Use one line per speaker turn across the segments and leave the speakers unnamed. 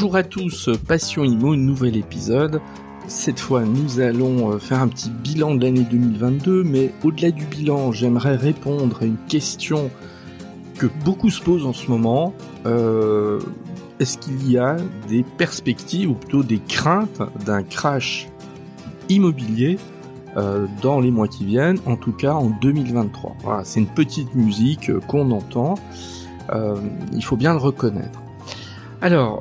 Bonjour à tous, Passion Imo, nouvel épisode. Cette fois, nous allons euh, faire un petit bilan de l'année 2022, mais au-delà du bilan, j'aimerais répondre à une question que beaucoup se posent en ce moment. Euh, est-ce qu'il y a des perspectives, ou plutôt des craintes d'un crash immobilier euh, dans les mois qui viennent, en tout cas en 2023 Voilà, c'est une petite musique qu'on entend, il faut bien le reconnaître. Alors,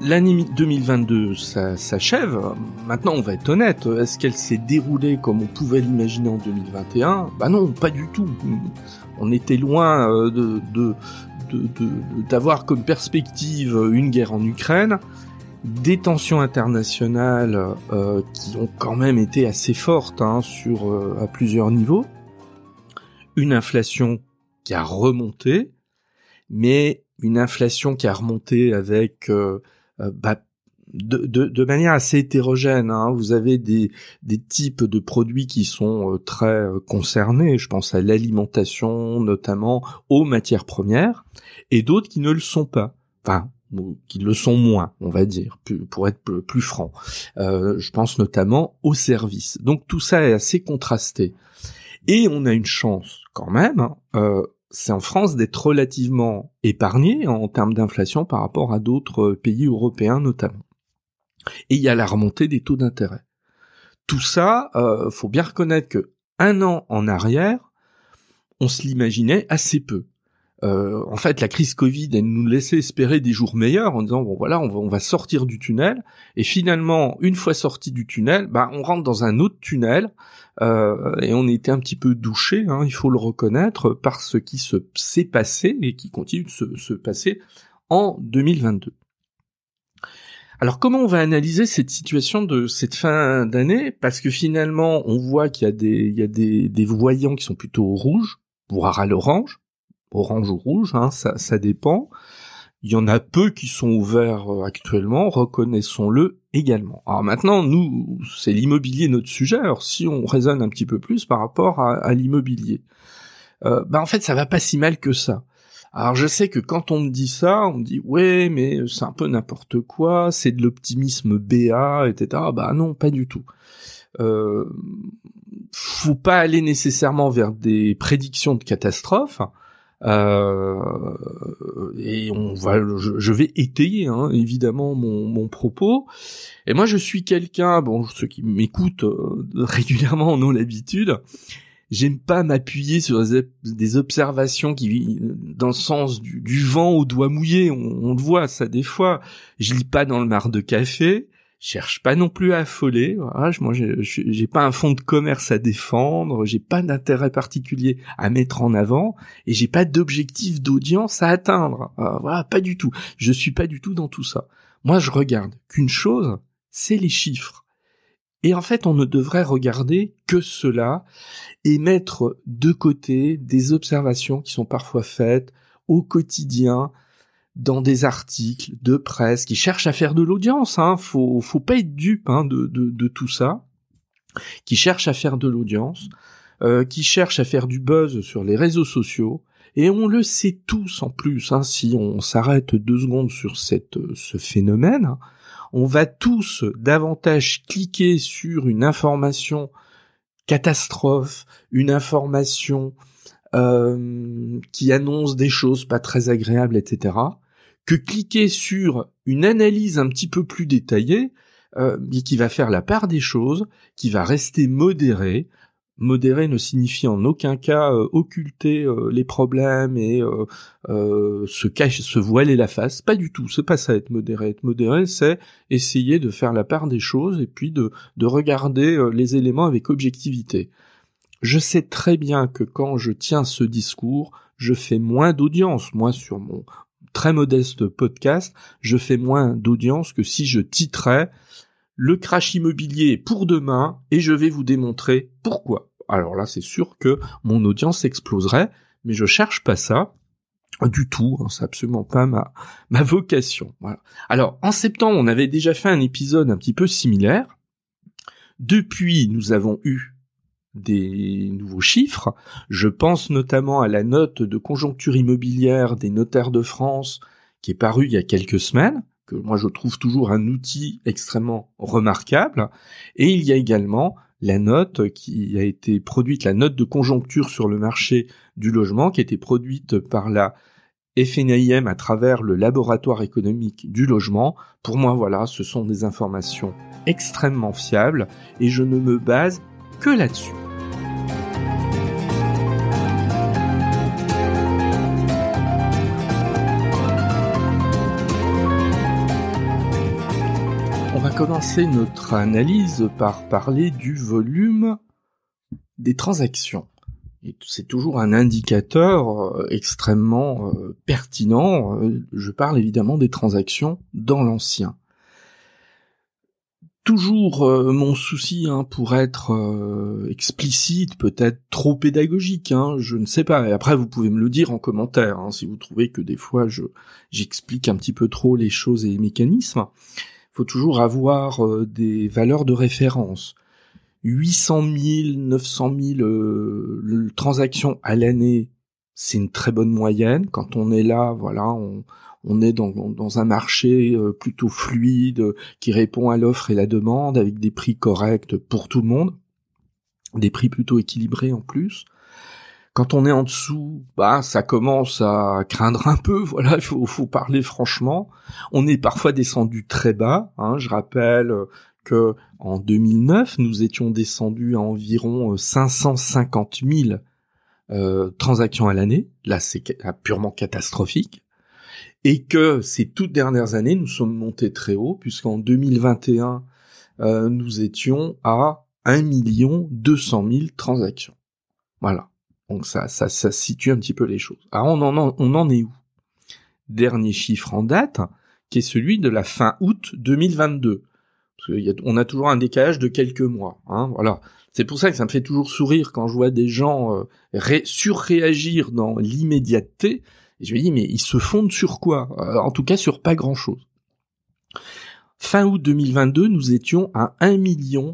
L'année 2022 s'achève. Maintenant, on va être honnête. Est-ce qu'elle s'est déroulée comme on pouvait l'imaginer en 2021 Bah non, pas du tout. On était loin euh, de d'avoir comme perspective une guerre en Ukraine, des tensions internationales euh, qui ont quand même été assez fortes hein, sur euh, à plusieurs niveaux, une inflation qui a remonté, mais une inflation qui a remonté avec bah, de, de, de, manière assez hétérogène. Hein. Vous avez des, des types de produits qui sont euh, très euh, concernés, je pense à l'alimentation notamment, aux matières premières, et d'autres qui ne le sont pas. Enfin, qui le sont moins, on va dire, pour être plus franc. Euh, je pense notamment aux services. Donc tout ça est assez contrasté. Et on a une chance quand même, hein, euh, c'est en France d'être relativement épargné en termes d'inflation par rapport à d'autres pays européens notamment. Et il y a la remontée des taux d'intérêt. Tout ça, euh, faut bien reconnaître que un an en arrière, on se l'imaginait assez peu. Euh, en fait, la crise Covid, elle nous laissait espérer des jours meilleurs en disant bon voilà, on va, sortir du tunnel. Et finalement, une fois sorti du tunnel, bah, on rentre dans un autre tunnel euh, et on était un petit peu douché, hein, il faut le reconnaître, par ce qui se s'est passé et qui continue de se, se passer en 2022. Alors comment on va analyser cette situation de cette fin d'année? Parce que finalement, on voit qu'il y a des, il y a des, des voyants qui sont plutôt rouges, voire à l'orange orange ou rouge, hein, ça, dépend. Il y en a peu qui sont ouverts euh, actuellement, reconnaissons-le également. Alors maintenant, nous, c'est l'immobilier notre sujet. Alors si on raisonne un petit peu plus par rapport à, l'immobilier, euh, bah en fait, ça va pas si mal que ça. Alors je sais que quand on me dit ça, on me dit ouais, mais c'est un peu n'importe quoi, c'est de l'optimisme BA, etc. Bah non, pas du tout. Euh, faut pas aller nécessairement vers des prédictions de catastrophes. Euh, et on va, je, vais étayer hein, évidemment mon, mon, propos. Et moi, je suis quelqu'un, bon, ceux qui m'écoutent euh, régulièrement en ont l'habitude. J'aime pas m'appuyer sur des, observations qui, dans le sens du, du vent au doigt mouillé. On, on, le voit ça des fois. Je lis pas dans le mar de café cherche pas non plus à affoler. Voilà, moi, j'ai pas un fonds de commerce à défendre, j'ai pas d'intérêt particulier à mettre en avant, et j'ai pas d'objectif d'audience à atteindre. Euh, voilà, pas du tout. Je suis pas du tout dans tout ça. Moi, je regarde qu'une chose, c'est les chiffres. Et en fait, on ne devrait regarder que cela et mettre de côté des observations qui sont parfois faites au quotidien dans des articles de presse qui cherchent à faire de l'audience. Hein. Faut, faut pas être dupe hein, de, de, de, tout ça. Qui cherchent à faire de l'audience, euh, qui cherchent à faire du buzz sur les réseaux sociaux. Et on le sait tous en plus. Hein, si on s'arrête deux secondes sur cette, ce phénomène, on va tous davantage cliquer sur une information catastrophe, une information euh, qui annonce des choses pas très agréables, etc., que cliquer sur une analyse un petit peu plus détaillée, euh, qui va faire la part des choses, qui va rester modéré. Modéré ne signifie en aucun cas euh, occulter euh, les problèmes et euh, se cacher, se voiler la face. Pas du tout. C'est pas ça être modéré. Être modéré, c'est essayer de faire la part des choses et puis de, de regarder les éléments avec objectivité. Je sais très bien que quand je tiens ce discours, je fais moins d'audience, moins sur mon, très modeste podcast, je fais moins d'audience que si je titrais le crash immobilier pour demain et je vais vous démontrer pourquoi. Alors là, c'est sûr que mon audience exploserait, mais je cherche pas ça du tout, hein, c'est absolument pas ma, vocation. Alors, en septembre, on avait déjà fait un épisode un petit peu similaire. Depuis, nous avons eu des nouveaux chiffres. Je pense notamment à la note de conjoncture immobilière des notaires de France qui est parue il y a quelques semaines, que moi je trouve toujours un outil extrêmement remarquable. Et il y a également la note qui a été produite, la note de conjoncture sur le marché du logement, qui a été produite par la FNIM à travers le laboratoire économique du logement. Pour moi, voilà, ce sont des informations extrêmement fiables et je ne me base que là-dessus. On va commencer notre analyse par parler du volume des transactions. C'est toujours un indicateur euh, extrêmement euh, pertinent. Euh, je parle évidemment des transactions dans l'ancien. Toujours mon souci hein, pour être explicite, peut-être trop pédagogique, hein, je ne sais pas. Après, vous pouvez me le dire en commentaire hein, si vous trouvez que des fois je j'explique un petit peu trop les choses et les mécanismes faut toujours avoir euh, des valeurs de référence. 800 000, 900 000 transactions à l'année, c'est une très bonne moyenne. Quand on est là, voilà, on, est dans, un marché euh, plutôt fluide qui répond à l'offre et la demande avec des prix corrects pour tout le monde, des prix plutôt équilibrés en plus. Quand on est en dessous, bah ça commence à craindre un peu. Voilà, il faut, faut, parler franchement. On est parfois descendu très bas. Hein. Je rappelle que en 2009, nous étions descendus à environ 550 euh, 000 euh, transactions à l'année. Là, c'est purement catastrophique. Et que ces toutes dernières années, nous sommes montés très haut, puisqu'en 2021, euh, nous étions à 1 200 000 transactions. Voilà. Donc ça, ça, ça situe un petit peu les choses. Alors on en, est où? Dernier chiffre en date, qui est celui de la fin août 2022. Parce on a toujours un décalage de quelques mois. Hein, voilà. C'est pour ça que ça me fait toujours sourire quand je vois des gens euh, surréagir dans l'immédiateté. Et je me dis, mais ils se fondent sur quoi? Euh, En tout cas, sur pas grand-chose. Fin août 2022, nous étions à 1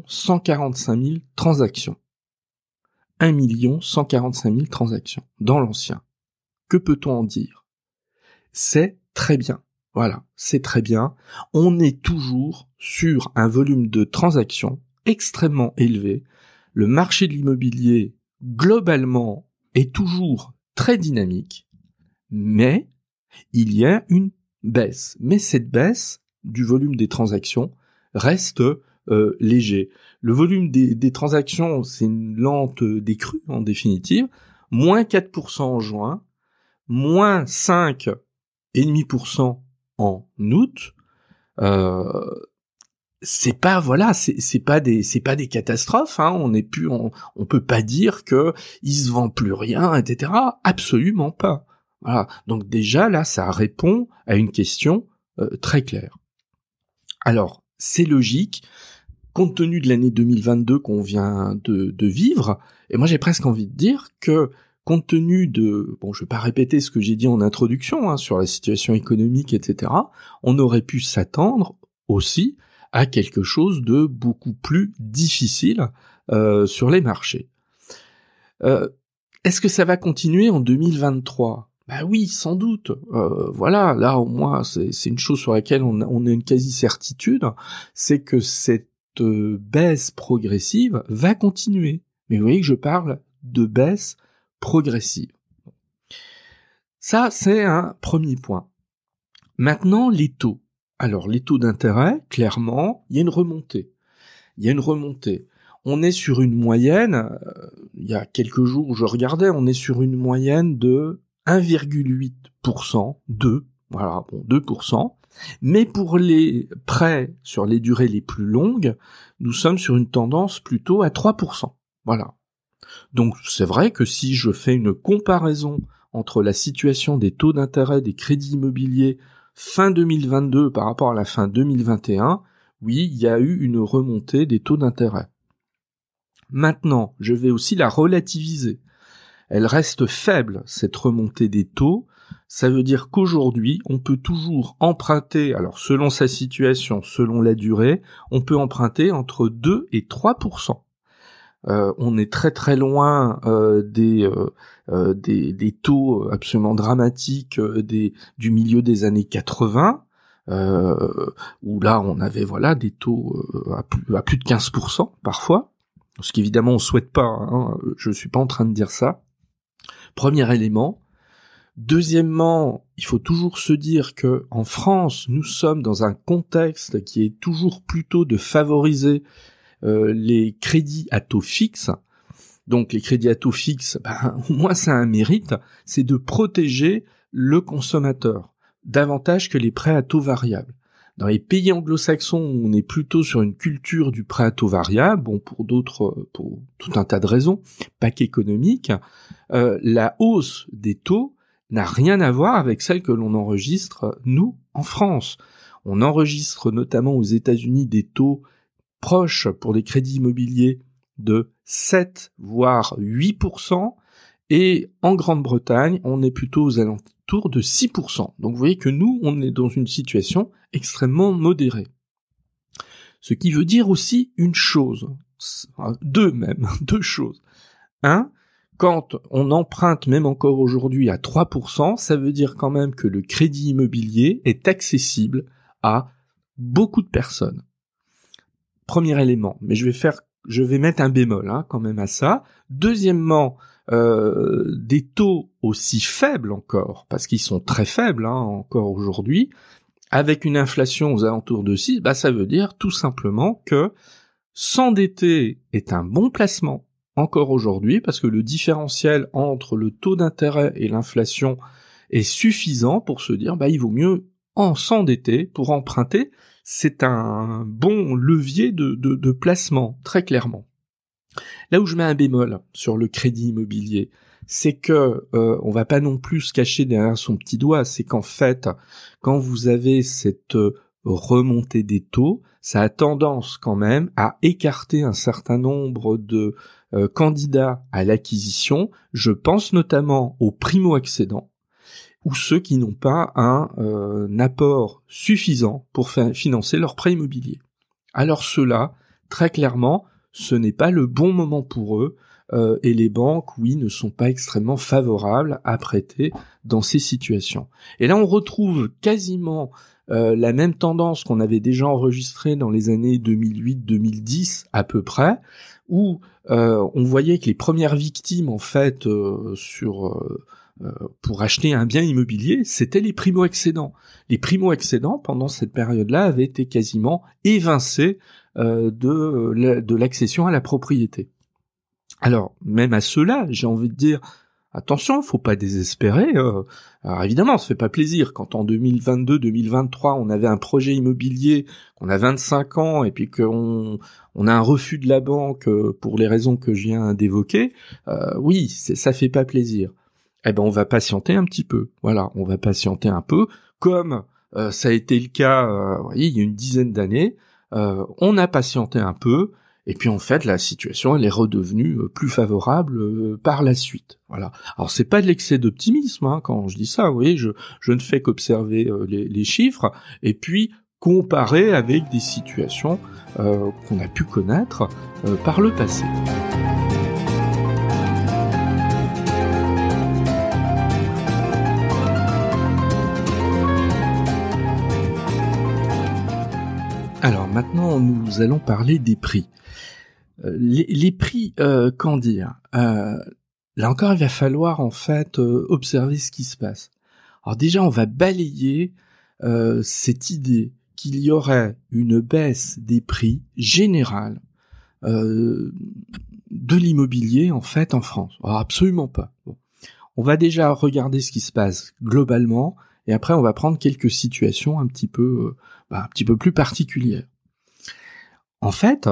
145 000 transactions. 1 145 000 transactions dans l'ancien. Que peut-on en dire? C'est très bien. Voilà, c'est très bien. On est toujours sur un volume de transactions extrêmement élevé. Le marché de l'immobilier, globalement, est toujours très dynamique, mais il y a une baisse. Mais cette baisse du volume des transactions reste euh, léger. Le volume des, transactions, c'est une lente décrue en définitive. Moins 4% en juin, moins 5,5% en août. Euh, c'est pas voilà, c'est pas des c'est pas des catastrophes. Hein. On n'est plus on, on peut pas dire que il se vend plus rien, etc. Absolument pas. Voilà. Donc déjà là, ça répond à une question euh, très claire. Alors c'est logique compte tenu de l'année 2022 qu'on vient de, vivre, et moi j'ai presque envie de dire que compte tenu de, bon je vais pas répéter ce que j'ai dit en introduction hein, sur la situation économique, etc., on aurait pu s'attendre aussi à quelque chose de beaucoup plus difficile euh, sur les marchés. Euh, est-ce que ça va continuer en 2023 bah oui, sans doute. Euh, voilà, là au moins c'est une chose sur laquelle on a une quasi certitude, c'est que cette baisse progressive va continuer. Mais vous voyez que je parle de baisse progressive. Ça, c'est un premier point. Maintenant, les taux. Alors, les taux d'intérêt, clairement, il y a une remontée. Il y a une remontée. On est sur une moyenne, euh, il y a quelques jours, je regardais, on est sur une moyenne de 1,8%, 2, voilà, bon, 2%. Mais pour les prêts sur les durées les plus longues, nous sommes sur une tendance plutôt à 3%. Voilà. Donc c'est vrai que si je fais une comparaison entre la situation des taux d'intérêt des crédits immobiliers fin 2022 par rapport à la fin 2021, oui, il y a eu une remontée des taux d'intérêt. Maintenant, je vais aussi la relativiser. Elle reste faible, cette remontée des taux, ça veut dire qu'aujourd'hui, on peut toujours emprunter, alors selon sa situation, selon la durée, on peut emprunter entre 2 et 3% euh, on est très très loin euh, euh, des, des, taux absolument dramatiques du milieu des années 80. euh, où là on avait voilà des taux euh, à, plus, à plus de 15% parfois, ce qu'évidemment on souhaite pas, hein, je suis pas en train de dire ça. Premier élément. Deuxièmement, il faut toujours se dire que en France, nous sommes dans un contexte qui est toujours plutôt de favoriser euh, les crédits à taux fixe. Donc les crédits à taux fixe, ben, au moins ça a un mérite, c'est de protéger le consommateur davantage que les prêts à taux variables. Dans les pays anglo-saxons, on est plutôt sur une culture du prêt à taux variable, bon pour d'autres, pour tout un tas de raisons, pas qu'économique. Euh, la hausse des taux n'a rien à voir avec celle que l'on enregistre nous en France. On enregistre notamment aux États-Unis des taux proches pour les crédits immobiliers de 7 voire 8%, et en Grande-Bretagne, on est plutôt aux alentours de 6%. Donc vous voyez que nous, on est dans une situation extrêmement modérée. Ce qui veut dire aussi une chose, deux même, deux choses. Un, quand on emprunte même encore aujourd'hui à 3%, ça veut dire quand même que le crédit immobilier est accessible à beaucoup de personnes. Premier élément, mais je vais faire, je vais mettre un bémol hein, quand même à ça. Deuxièmement, euh, des taux aussi faibles encore, parce qu'ils sont très faibles hein, encore aujourd'hui, avec une inflation aux alentours de 6, bah ça veut dire tout simplement que s'endetter est un bon placement encore aujourd'hui, parce que le différentiel entre le taux d'intérêt et l'inflation est suffisant pour se dire bah il vaut mieux en s'endetter pour emprunter. C'est un bon levier de, de placement, très clairement. Là où je mets un bémol sur le crédit immobilier, c'est que euh, on va pas non plus se cacher derrière son petit doigt, c'est qu'en fait, quand vous avez cette euh, remontée des taux, ça a tendance quand même à écarter un certain nombre de euh, candidats à l'acquisition. Je pense notamment aux primo-accédants ou ceux qui n'ont pas un, un apport suffisant pour financer leur prêt immobilier. Alors ceux-là, très clairement, ce n'est pas le bon moment pour eux, euh, et les banques, oui, ne sont pas extrêmement favorables à prêter dans ces situations. Et là, on retrouve quasiment euh, la même tendance qu'on avait déjà enregistrée dans les années 2008-2010 à peu près, où euh, on voyait que les premières victimes, en fait, sur pour acheter un bien immobilier, c'était les primo-excédents. Les primo-excédents, pendant cette période-là, avaient été quasiment évincés euh, de, de l'accession à la propriété. Alors, même à cela, j'ai envie de dire, attention, faut pas désespérer. Euh. alors évidemment, ça fait pas plaisir quand en 2022-2023, on avait un projet immobilier, qu'on a 25 ans, et puis qu'on on a un refus de la banque euh, pour les raisons que je viens d'évoquer. Euh, oui, ça fait pas plaisir. Eh ben, on va patienter un petit peu. Voilà, on va patienter un peu, comme ça a été le cas, il y a une dizaine d'années. Euh, on a patienté un peu, et puis en fait la situation elle est redevenue euh, plus favorable euh, par la suite. Voilà. Alors c'est pas de l'excès d'optimisme hein, quand je dis ça. Vous voyez, je, je ne fais qu'observer les, chiffres et puis comparer avec des situations qu'on a pu connaître par le passé. Nous allons parler des prix. Euh, les, prix, euh, qu'en dire euh, Là encore, il va falloir en fait observer ce qui se passe. Alors déjà, on va balayer cette idée qu'il y aurait une baisse des prix générale de l'immobilier en fait en France. Absolument pas. On va déjà regarder ce qui se passe globalement et après on va prendre quelques situations un petit peu bah, un petit peu plus particulière. En fait,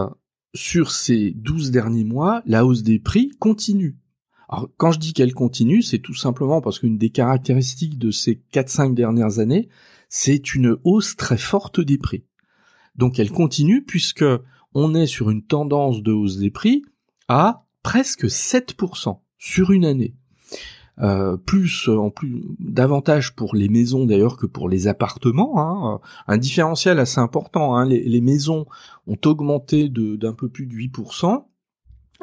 sur ces 12 derniers mois, la hausse des prix continue. Alors, quand je dis qu'elle continue, c'est tout simplement parce qu'une des caractéristiques de ces 4-5 dernières années, c'est une hausse très forte des prix. Donc elle continue puisque on est sur une tendance de hausse des prix à presque 7% sur une année. Euh, plus en plus davantage pour les maisons d'ailleurs que pour les appartements. Hein. Un différentiel assez important. Hein. Les, maisons ont augmenté d'un peu plus de 8%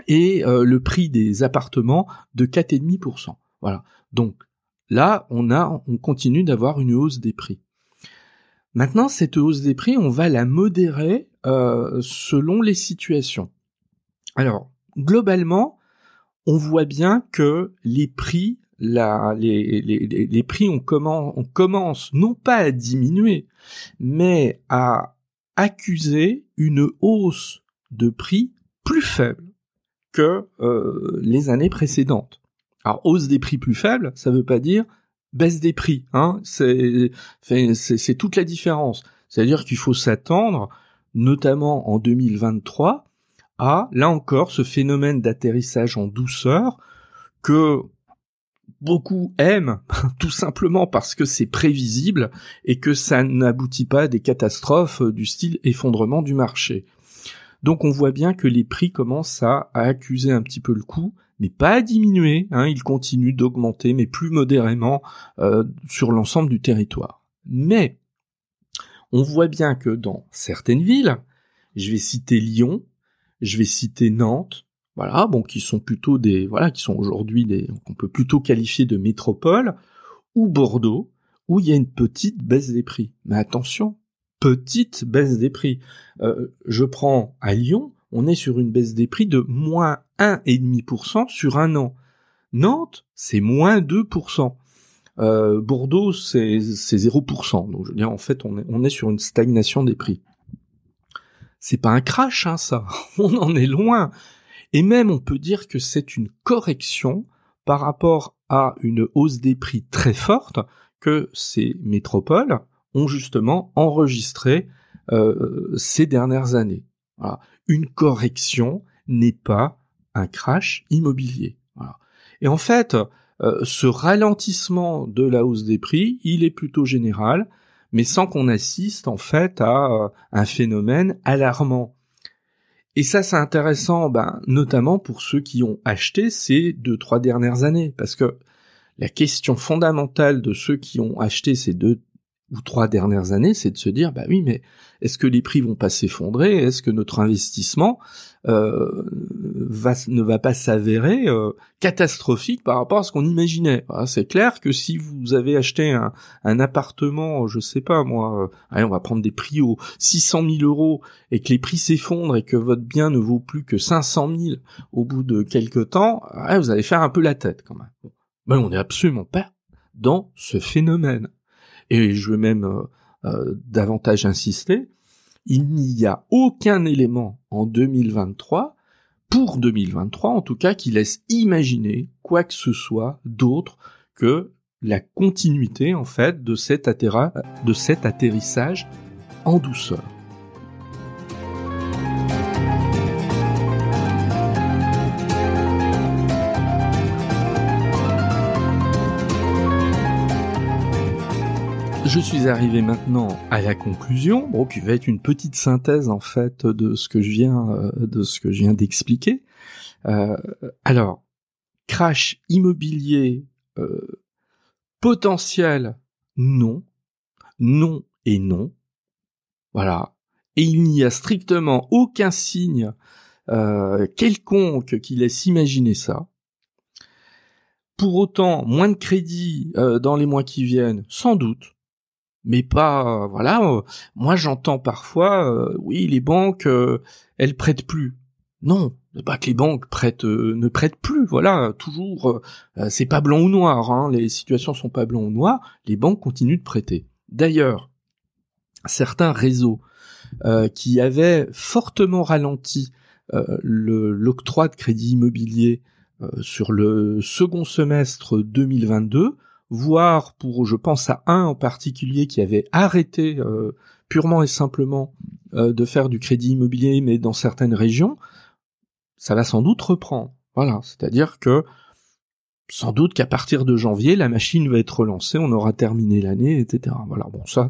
et euh, le prix des appartements de 4,5%. Voilà. Donc là, on a, on continue d'avoir une hausse des prix. Maintenant, cette hausse des prix, on va la modérer euh, selon les situations. Alors, globalement, on voit bien que les prix, la, les, prix, on commence, on commence non pas à diminuer, mais à accuser une hausse de prix plus faible que euh, les années précédentes. Alors hausse des prix plus faible, ça veut pas dire baisse des prix, hein. C'est toute la différence. C'est-à-dire qu'il faut s'attendre, notamment en 2023, à là encore ce phénomène d'atterrissage en douceur que beaucoup aiment tout simplement parce que c'est prévisible et que ça n'aboutit pas à des catastrophes du style effondrement du marché. Donc on voit bien que les prix commencent à, accuser un petit peu le coup, mais pas à diminuer, hein, ils continuent d'augmenter, mais plus modérément euh, sur l'ensemble du territoire. Mais on voit bien que dans certaines villes, je vais citer Lyon, je vais citer Nantes, voilà, bon, qui sont plutôt des, voilà, qui sont aujourd'hui des, qu'on peut plutôt qualifier de métropole, ou Bordeaux, où il y a une petite baisse des prix. Mais attention, petite baisse des prix. Euh, je prends à Lyon, on est sur une baisse des prix de moins 1,5% sur un an. Nantes, c'est moins 2%. Euh, Bordeaux, c'est 0%. Donc je veux dire, en fait, on est, on est sur une stagnation des prix. C'est pas un crash, hein, ça. On en est loin. Et même, on peut dire que c'est une correction par rapport à une hausse des prix très forte que ces métropoles ont justement enregistré euh, ces dernières années. Une correction n'est pas un crash immobilier. Et en fait, euh, ce ralentissement de la hausse des prix, il est plutôt général, mais sans qu'on assiste en fait à euh, un phénomène alarmant. Et ça, c'est intéressant, ben, notamment pour ceux qui ont acheté ces deux, trois dernières années, parce que la question fondamentale de ceux qui ont acheté ces deux, ou trois dernières années, c'est de se dire, bah oui, mais est-ce que les prix vont pas s'effondrer? Est-ce que notre investissement euh, ne va pas s'avérer euh, catastrophique par rapport à ce qu'on imaginait C'est clair que si vous avez acheté un, appartement, je sais pas moi, euh, allez, on va prendre des prix aux 600 000 euros et que les prix s'effondrent et que votre bien ne vaut plus que 500 000 au bout de quelques temps, vous allez faire un peu la tête quand même. Ben, on n'est absolument pas dans ce phénomène et je veux même euh, euh, davantage insister, il n'y a aucun élément en 2023, pour 2023 en tout cas, qui laisse imaginer quoi que ce soit d'autre que la continuité en fait de cet, de cet atterrissage en douceur. Je suis arrivé maintenant à la conclusion, bon, qui va être une petite synthèse en fait de ce que je viens euh, de ce que je viens d'expliquer. Euh, alors, crash immobilier euh, potentiel, non, non et non. Voilà. Et il n'y a strictement aucun signe quelconque qui laisse imaginer ça. Pour autant, moins de crédit dans les mois qui viennent, sans doute mais pas voilà euh, moi j'entends parfois euh, oui les banques euh, elles prêtent plus. Non pas que les banques prêtent ne prêtent plus voilà toujours c'est pas blanc ou noir hein, les situations sont pas blanc ou noir les banques continuent de prêter. D'ailleurs certains réseaux qui avaient fortement ralenti l'octroi de crédit immobilier sur le second semestre 2022 voire pour, je pense à un en particulier qui avait arrêté euh, purement et simplement euh, de faire du crédit immobilier, mais dans certaines régions, ça va sans doute reprendre. Voilà, c'est-à-dire que sans doute qu'à partir de janvier, la machine va être relancée, on aura terminé l'année, etc. Voilà, bon ça,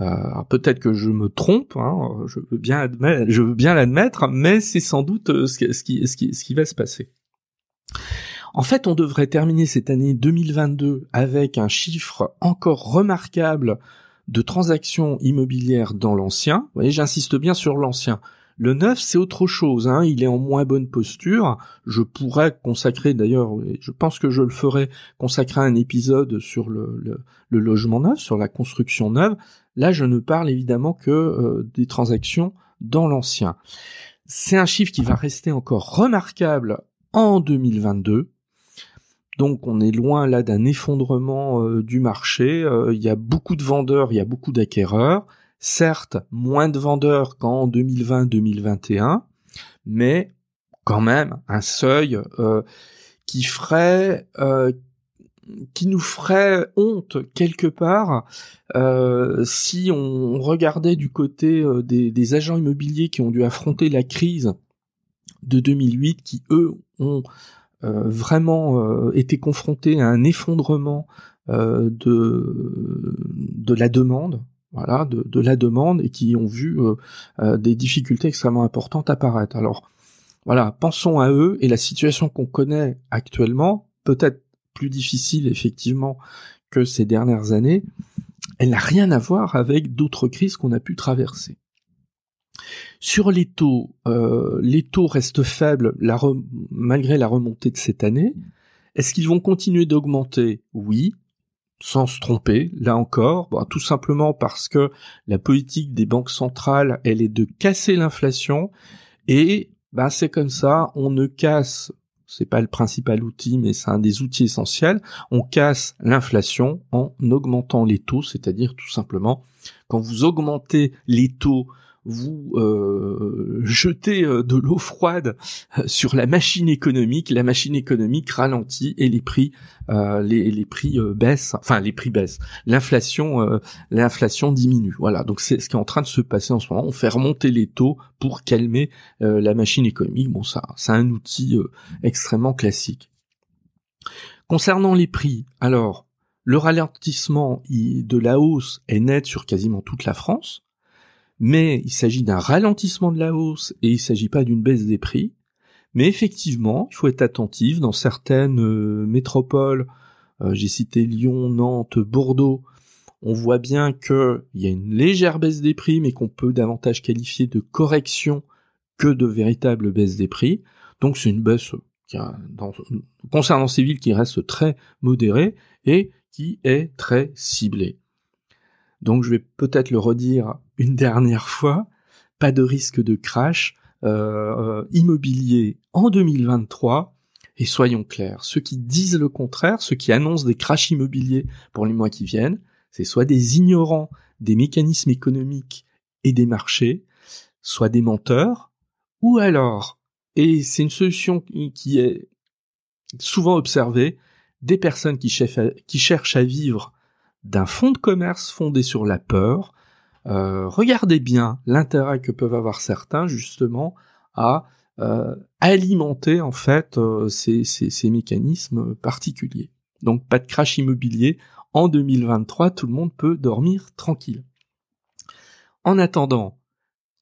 euh, peut-être que je me trompe, hein, je veux bien admettre, je veux bien l'admettre, mais c'est sans doute ce qui, ce qui, ce qui va se passer. En fait, on devrait terminer cette année 2022 avec un chiffre encore remarquable de transactions immobilières dans l'ancien. Vous voyez, j'insiste bien sur l'ancien. Le neuf, c'est autre chose. Hein. Il est en moins bonne posture. Je pourrais consacrer, d'ailleurs, je pense que je le ferai, consacrer un épisode sur le, logement neuf, sur la construction neuve. Là, je ne parle évidemment que euh, des transactions dans l'ancien. C'est un chiffre qui va rester encore remarquable en 2022. Donc on est loin là d'un effondrement euh, du marché. Euh, il y a beaucoup de vendeurs, il y a beaucoup d'acquéreurs. Certes, moins de vendeurs qu'en 2020-2021, mais quand même un seuil euh, qui ferait, qui nous ferait honte quelque part si on regardait du côté des, des agents immobiliers qui ont dû affronter la crise de 2008, qui eux ont vraiment euh, été confrontés à un effondrement euh, de de la demande, voilà, de, la demande et qui ont vu des difficultés extrêmement importantes apparaître. Alors voilà, pensons à eux et la situation qu'on connaît actuellement, peut-être plus difficile effectivement que ces dernières années, elle n'a rien à voir avec d'autres crises qu'on a pu traverser. Sur les taux, euh, les taux restent faibles malgré la remontée de cette année. Est-ce qu'ils vont continuer d'augmenter? Oui, sans se tromper, là encore, tout simplement parce que la politique des banques centrales, elle est de casser l'inflation. Et bah, c'est comme ça, on ne casse, c'est pas le principal outil, mais c'est un des outils essentiels, on casse l'inflation en augmentant les taux, c'est-à-dire tout simplement quand vous augmentez les taux vous euh, jetez euh, de l'eau froide euh, sur la machine économique, la machine économique ralentit et les prix les, les, prix baissent, enfin les prix baissent, l'inflation l'inflation diminue. Voilà, donc c'est ce qui est en train de se passer en ce moment. On fait remonter les taux pour calmer la machine économique. Bon, ça, c'est un outil extrêmement classique. Concernant les prix, alors le ralentissement de la hausse est net sur quasiment toute la France mais il s'agit d'un ralentissement de la hausse et il ne s'agit pas d'une baisse des prix. Mais effectivement, il faut être attentif dans certaines euh, métropoles. Euh, j'ai cité Lyon, Nantes, Bordeaux. On voit bien qu'il y a une légère baisse des prix, mais qu'on peut davantage qualifier de correction que de véritable baisse des prix. Donc c'est une baisse concernant ces villes qui reste très modérée et qui est très ciblée. Donc je vais peut-être le redire une dernière fois, pas de risque de crash euh, immobilier en 2023. Et soyons clairs, ceux qui disent le contraire, ceux qui annoncent des crashs immobiliers pour les mois qui viennent, c'est soit des ignorants des mécanismes économiques et des marchés, soit des menteurs, ou alors, et c'est une solution qui est souvent observée, des personnes qui cherchent à vivre d'un fonds de commerce fondé sur la peur. Euh, regardez bien l'intérêt que peuvent avoir certains justement à euh, alimenter en fait euh, ces, ces, mécanismes particuliers. Donc pas de crash immobilier en 2023, tout le monde peut dormir tranquille. En attendant,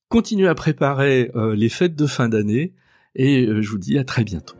continuez à préparer les fêtes de fin d'année et je vous dis à très bientôt.